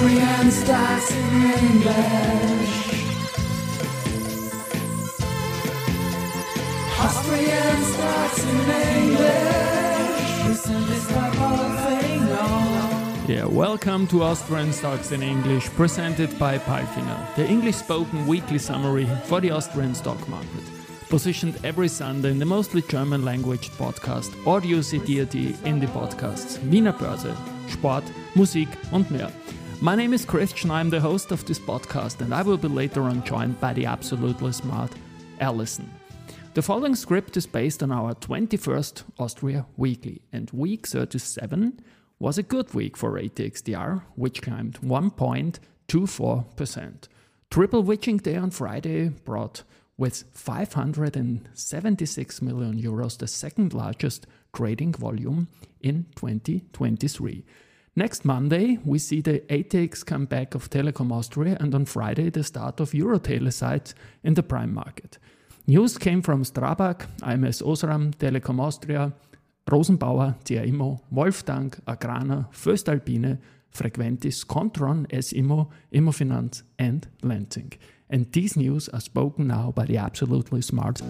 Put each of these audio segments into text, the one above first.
Austrian starts in English. Austrian starts in English. Listen, this whole thing on. Yeah, welcome to Austrian Stocks in English, presented by Palfinger, the English spoken weekly summary for the Austrian stock market. Positioned every Sunday in the mostly German language podcast Audio CD in the podcasts Wiener Börse, Sport, Musik und mehr. My name is Christian, I'm the host of this podcast, and I will be later on joined by the absolutely smart Alison. The following script is based on our 21st Austria Weekly, and week 37 was a good week for ATX TR, which climbed 1.24%. Triple witching day on Friday brought with 576 million euros the second largest trading volume in 2023. Next Monday, we see the ATX comeback of Telekom Austria, and on Friday, the start of Eurotelesites in the prime market. News came from Strabag, ams Osram, Telekom Austria, Rosenbauer, CAIMO, Wolftank, Agrana, voestalpine, Frequentis, Kontron, SIMO, Immofinanz, and Lenzing. And these news are spoken now by the absolutely smart.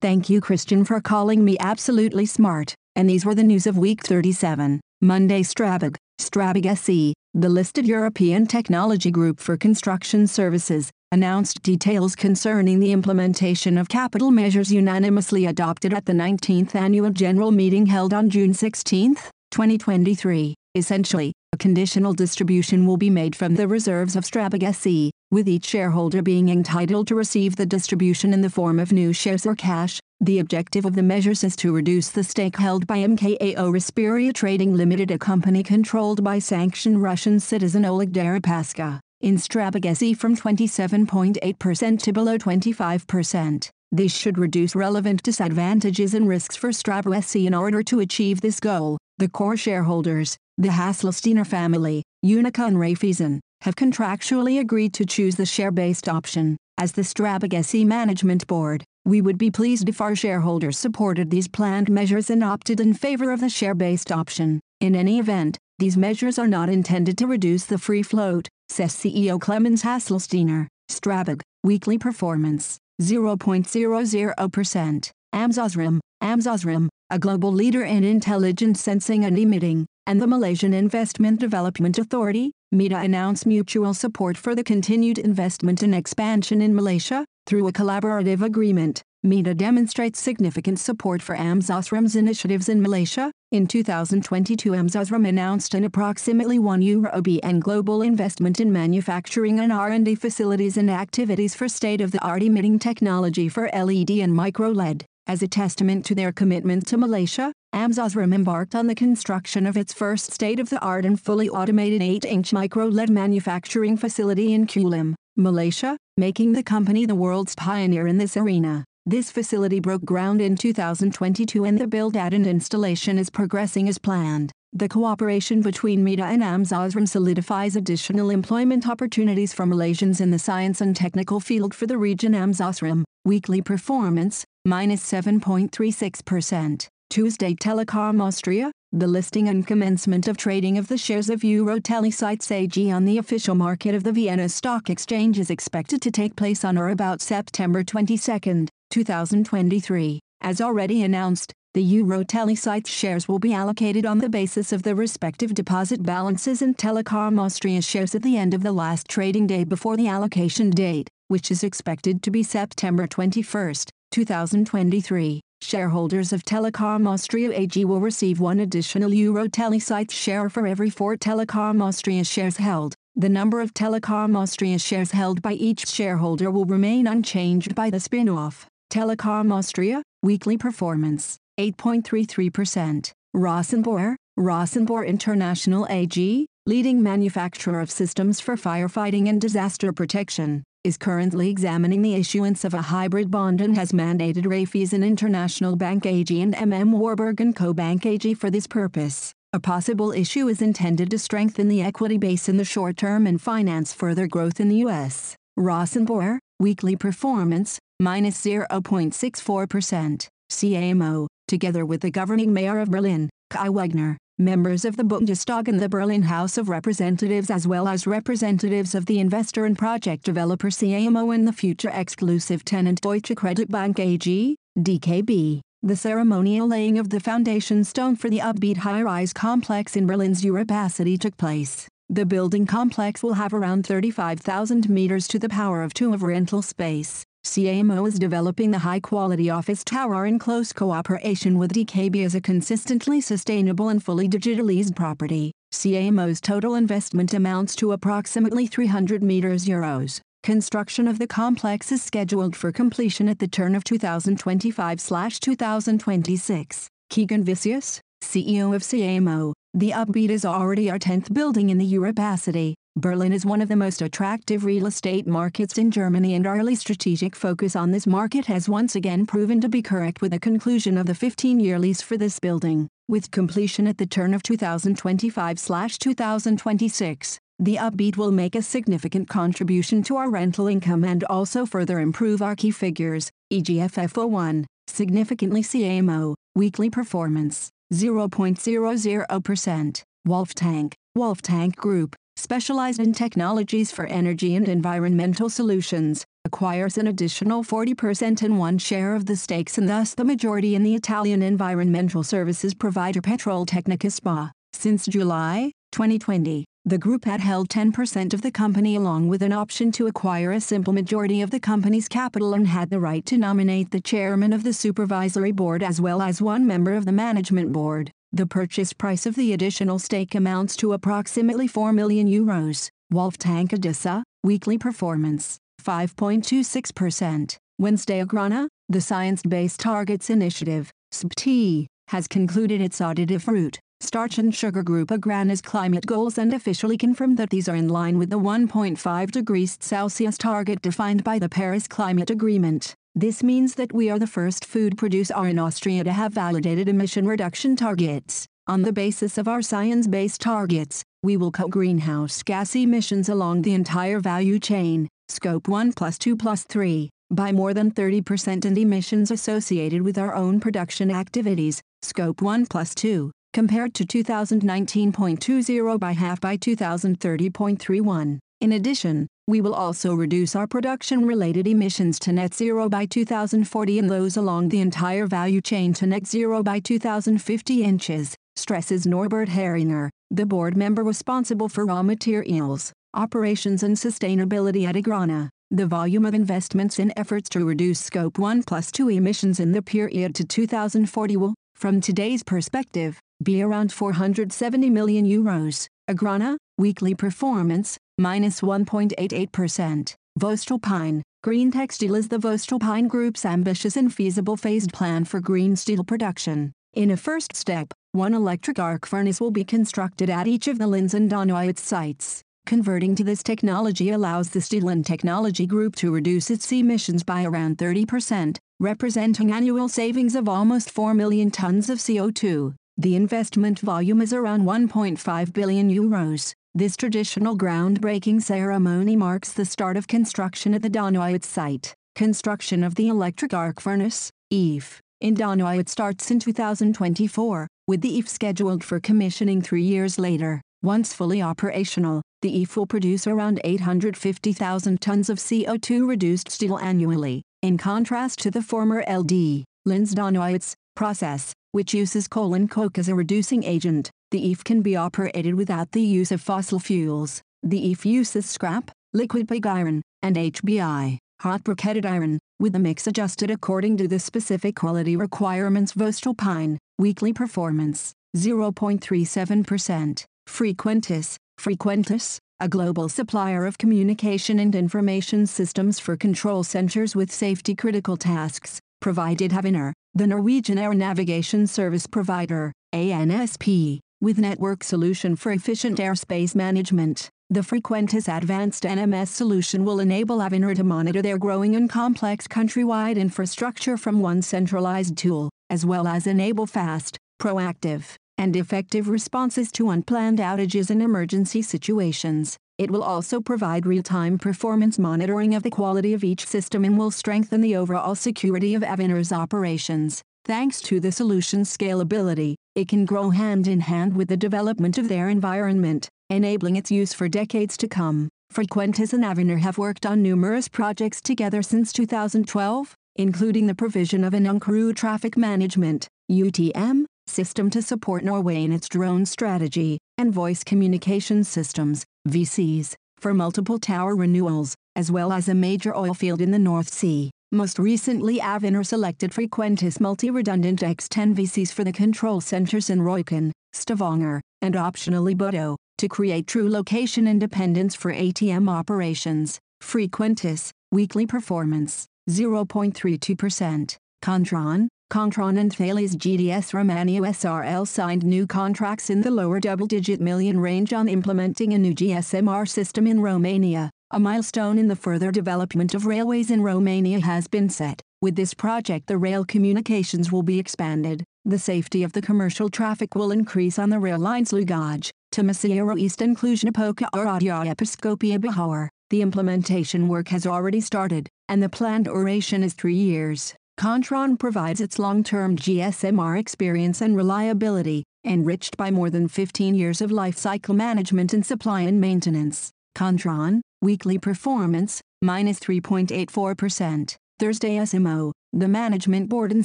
Thank you, Christian, for calling me absolutely smart. And these were the news of week 37. Monday Strabag, Strabag SE, the listed European technology group for construction services, announced details concerning the implementation of capital measures unanimously adopted at the 19th annual general meeting held on June 16, 2023. Essentially, a conditional distribution will be made from the reserves of Strabag SE, with each shareholder being entitled to receive the distribution in the form of new shares or cash. The objective of the measures is to reduce the stake held by MKAO Rasperia Trading Limited, a company controlled by sanctioned Russian citizen Oleg Deripaska, in Strabag SE from 27.8% to below 25%. This should reduce relevant disadvantages and risks for Strabag SE in order to achieve this goal. The core shareholders, the Haselsteiner family, UNIQA and Raiffeisen, have contractually agreed to choose the share-based option. As the Strabag SE Management Board, we would be pleased if our shareholders supported these planned measures and opted in favor of the share-based option. In any event, these measures are not intended to reduce the free float, says CEO Clemens Haselsteiner. Strabag, weekly performance, 0.00%. ams Osram, Amzosram, a global leader in intelligent sensing and emitting, and the Malaysian Investment Development Authority, MIDA announced mutual support for the continued investment and expansion in Malaysia. Through a collaborative agreement, MIDA demonstrates significant support for ams Osram's initiatives in Malaysia. In 2022 ams Osram announced an approximately 1 euro BN global investment in manufacturing and R&D facilities and activities for state-of-the-art emitting technology for LED and micro-LED. As a testament to their commitment to Malaysia, ams Osram embarked on the construction of its first state-of-the-art and fully automated 8-inch micro-LED manufacturing facility in Kulim, Malaysia, making the company the world's pioneer in this arena. This facility broke ground in 2022 and the build-out and installation is progressing as planned. The cooperation between MIDA and ams Osram solidifies additional employment opportunities for Malaysians in the science and technical field for the region ams Osram. Weekly performance, minus 7.36%. Tuesday Telekom Austria, the listing and commencement of trading of the shares of Eurotelesites AG on the official market of the Vienna Stock Exchange is expected to take place on or about September 22, 2023. As already announced, the Eurotelesites shares will be allocated on the basis of the respective deposit balances in Telekom Austria shares at the end of the last trading day before the allocation date, which is expected to be September 21, 2023. Shareholders of Telekom Austria AG will receive one additional Eurotelesites share for every four Telekom Austria shares held. The number of Telekom Austria shares held by each shareholder will remain unchanged by the spin-off. Telekom Austria, weekly performance, 8.33%. Rosenbauer, Rosenbauer International AG, leading manufacturer of systems for firefighting and disaster protection, is currently examining the issuance of a hybrid bond and has mandated Raiffeisen International Bank AG and MM Warburg & Co Bank AG for this purpose. A possible issue is intended to strengthen the equity base in the short term and finance further growth in the U.S. Rosenbauer, weekly performance, minus 0.64%. CA Immo, together with the governing mayor of Berlin, Kai Wegner, members of the Bundestag and the Berlin House of Representatives as well as representatives of the investor and project developer CA Immo and the future exclusive tenant Deutsche Kreditbank AG, DKB. The ceremonial laying of the foundation stone for the upbeat high-rise complex in Berlin's Europacity took place. The building complex will have around 35,000 meters to the power of two of rental space. CA Immo is developing the high-quality office tower in close cooperation with DKB as a consistently sustainable and fully digitalized property. CA Immo's total investment amounts to approximately 300 meters euros. Construction of the complex is scheduled for completion at the turn of 2025-2026. Keegan Viscius, CEO of CA Immo, the Upbeat is already our 10th building in the Europacity. Berlin is one of the most attractive real estate markets in Germany and our early strategic focus on this market has once again proven to be correct with the conclusion of the 15-year lease for this building. With completion at the turn of 2025-2026, the Upbeat will make a significant contribution to our rental income and also further improve our key figures, e.g. FFO1, significantly CA Immo, weekly performance, 0.00%, Wolftank, Wolf Tank Group, specialized in technologies for energy and environmental solutions, acquires an additional 40% and one share of the stakes and thus the majority in the Italian environmental services provider Petroltecnica SPA. Since July 2020, the group had held 10% of the company along with an option to acquire a simple majority of the company's capital and had the right to nominate the chairman of the supervisory board as well as one member of the management board. The purchase price of the additional stake amounts to approximately 4 million euros. Wolftank Odessa, weekly performance, 5.26%. Wednesday Agrana, the Science-Based Targets Initiative, SBT, has concluded its audit of fruit, starch and sugar group Agrana's climate goals and officially confirmed that these are in line with the 1.5 degrees Celsius target defined by the Paris Climate Agreement. This means that we are the first food producer in Austria to have validated emission reduction targets. On the basis of our science-based targets, we will cut greenhouse gas emissions along the entire value chain, scope 1 plus 2 plus 3, by more than 30% and emissions associated with our own production activities, scope 1 plus 2, compared to 2019.20 by half by 2030.31. In addition, we will also reduce our production-related emissions to net zero by 2040 and those along the entire value chain to net zero by 2050 inches, stresses Norbert Harringer, the board member responsible for raw materials, operations and sustainability at Agrana. The volume of investments in efforts to reduce Scope 1 plus 2 emissions in the period to 2040 will, from today's perspective, be around 470 million euros. Agrana, weekly performance, minus 1.88%. Voestalpine, greentec steel is the Voestalpine Group's ambitious and feasible phased plan for green steel production. In a first step, one electric arc furnace will be constructed at each of the Linz and Donawitz sites. Converting to this technology allows the Steel and Technology Group to reduce its emissions by around 30%, representing annual savings of almost 4 million tons of CO2. The investment volume is around 1.5 billion euros. This traditional groundbreaking ceremony marks the start of construction at the Donawitz site. Construction of the electric arc furnace, EAF, in Donawitz starts in 2024, with the EAF scheduled for commissioning three years later. Once fully operational, the EAF will produce around 850,000 tons of CO2 reduced steel annually, in contrast to the former LD, Linz Donawitz, process, which uses coal and coke as a reducing agent. The EAF can be operated without the use of fossil fuels. The EAF uses scrap, liquid pig iron, and HBI, hot briquetted iron, with the mix adjusted according to the specific quality requirements voestalpine, weekly performance, 0.37%. Frequentis, Frequentis, a global supplier of communication and information systems for control centers with safety critical tasks, provided Avinor, the Norwegian Air Navigation Service Provider, ANSP, with network solution for efficient airspace management. The Frequentis Advanced NMS solution will enable Avinor to monitor their growing and complex countrywide infrastructure from one centralized tool, as well as enable fast, proactive, and effective responses to unplanned outages and emergency situations. It will also provide real-time performance monitoring of the quality of each system and will strengthen the overall security of Avinor's operations. Thanks to the solution's scalability, it can grow hand in hand with the development of their environment, enabling its use for decades to come. Frequentis and Avinor have worked on numerous projects together since 2012, including the provision of an uncrewed traffic management UTM, system to support Norway in its drone strategy, and voice communication systems VCs, for multiple tower renewals, as well as a major oil field in the North Sea. Most recently Avinor selected Frequentis multi-redundant X10 VCs for the control centers in Røyken, Stavanger, and optionally Bodø, to create true location independence for ATM operations. Frequentis, weekly performance, 0.32%. Kontron, Kontron and Thales GDS Romania SRL signed new contracts in the lower double-digit million range on implementing a new GSMR system in Romania. A milestone in the further development of railways in Romania has been set. With this project the rail communications will be expanded, the safety of the commercial traffic will increase on the rail lines Lugoj, Timisoara East and Cluj-Napoca Oradea Episcopia Bihar. The implementation work has already started, and the planned duration is three years. Kontron provides its long-term GSMR experience and reliability, enriched by more than 15 years of life cycle management and supply and maintenance. Kontron, weekly performance, minus 3.84%. Thursday S Immo, the Management Board and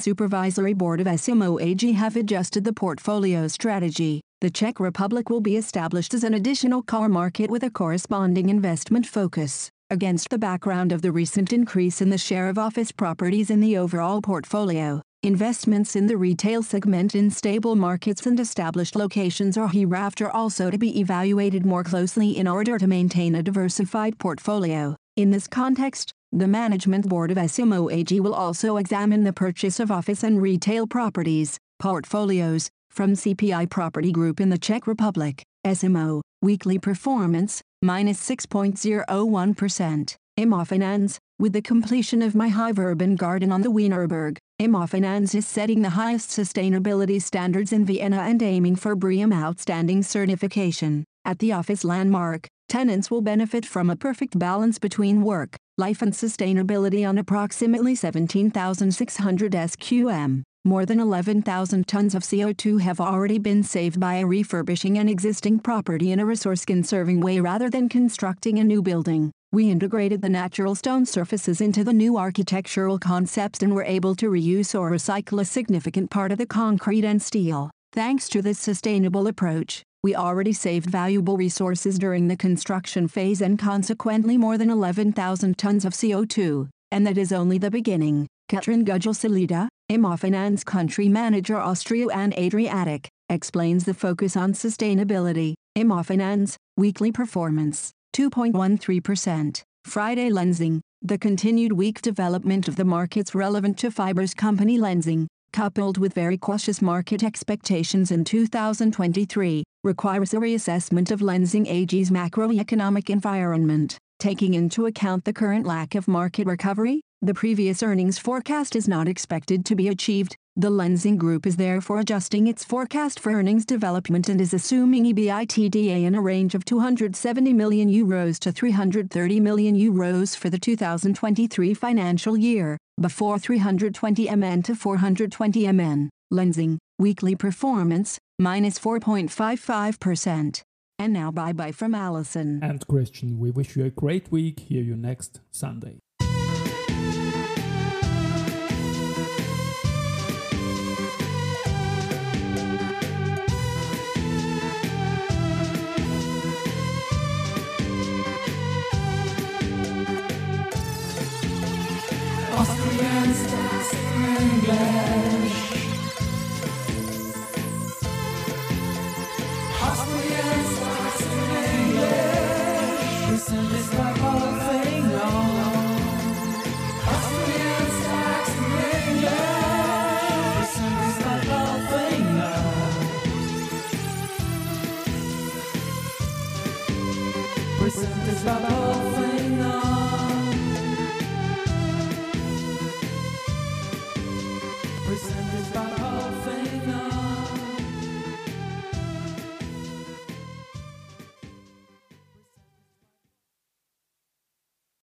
Supervisory Board of S Immo AG have adjusted the portfolio strategy. The Czech Republic will be established as an additional car market with a corresponding investment focus. Against the background of the recent increase in the share of office properties in the overall portfolio, investments in the retail segment in stable markets and established locations are hereafter also to be evaluated more closely in order to maintain a diversified portfolio. In this context, the Management Board of S Immo AG will also examine the purchase of office and retail properties, portfolios, from CPI Property Group in the Czech Republic, S Immo, weekly performance, minus 6.01%. Immofinanz, with the completion of myhive Urban Garden on the Wienerberg, Immofinanz is setting the highest sustainability standards in Vienna and aiming for BREEAM Outstanding certification. At the office landmark, tenants will benefit from a perfect balance between work, life and sustainability on approximately 17,600 SQM. More than 11,000 tons of CO2 have already been saved by refurbishing an existing property in a resource-conserving way rather than constructing a new building. We integrated the natural stone surfaces into the new architectural concepts and were able to reuse or recycle a significant part of the concrete and steel. Thanks to this sustainable approach, we already saved valuable resources during the construction phase and consequently more than 11,000 tons of CO2. And that is only the beginning. Katrin Immofinanz Country Manager Austria and Adriatic, explains the focus on sustainability. Immofinanz, weekly performance, 2.13%. Friday Lenzing, the continued weak development of the markets relevant to fibers company Lenzing, coupled with very cautious market expectations in 2023, requires a reassessment of Lenzing AG's macroeconomic environment, taking into account the current lack of market recovery, the previous earnings forecast is not expected to be achieved. The Lenzing Group is therefore adjusting its forecast for earnings development and is assuming EBITDA in a range of 270 million euros to 330 million euros for the 2023 financial year, before 320 MN to 420 MN. Lenzing, weekly performance, minus 4.55%. And now bye bye from Allison. And Christian, we wish you a great week. Hear you next Sunday.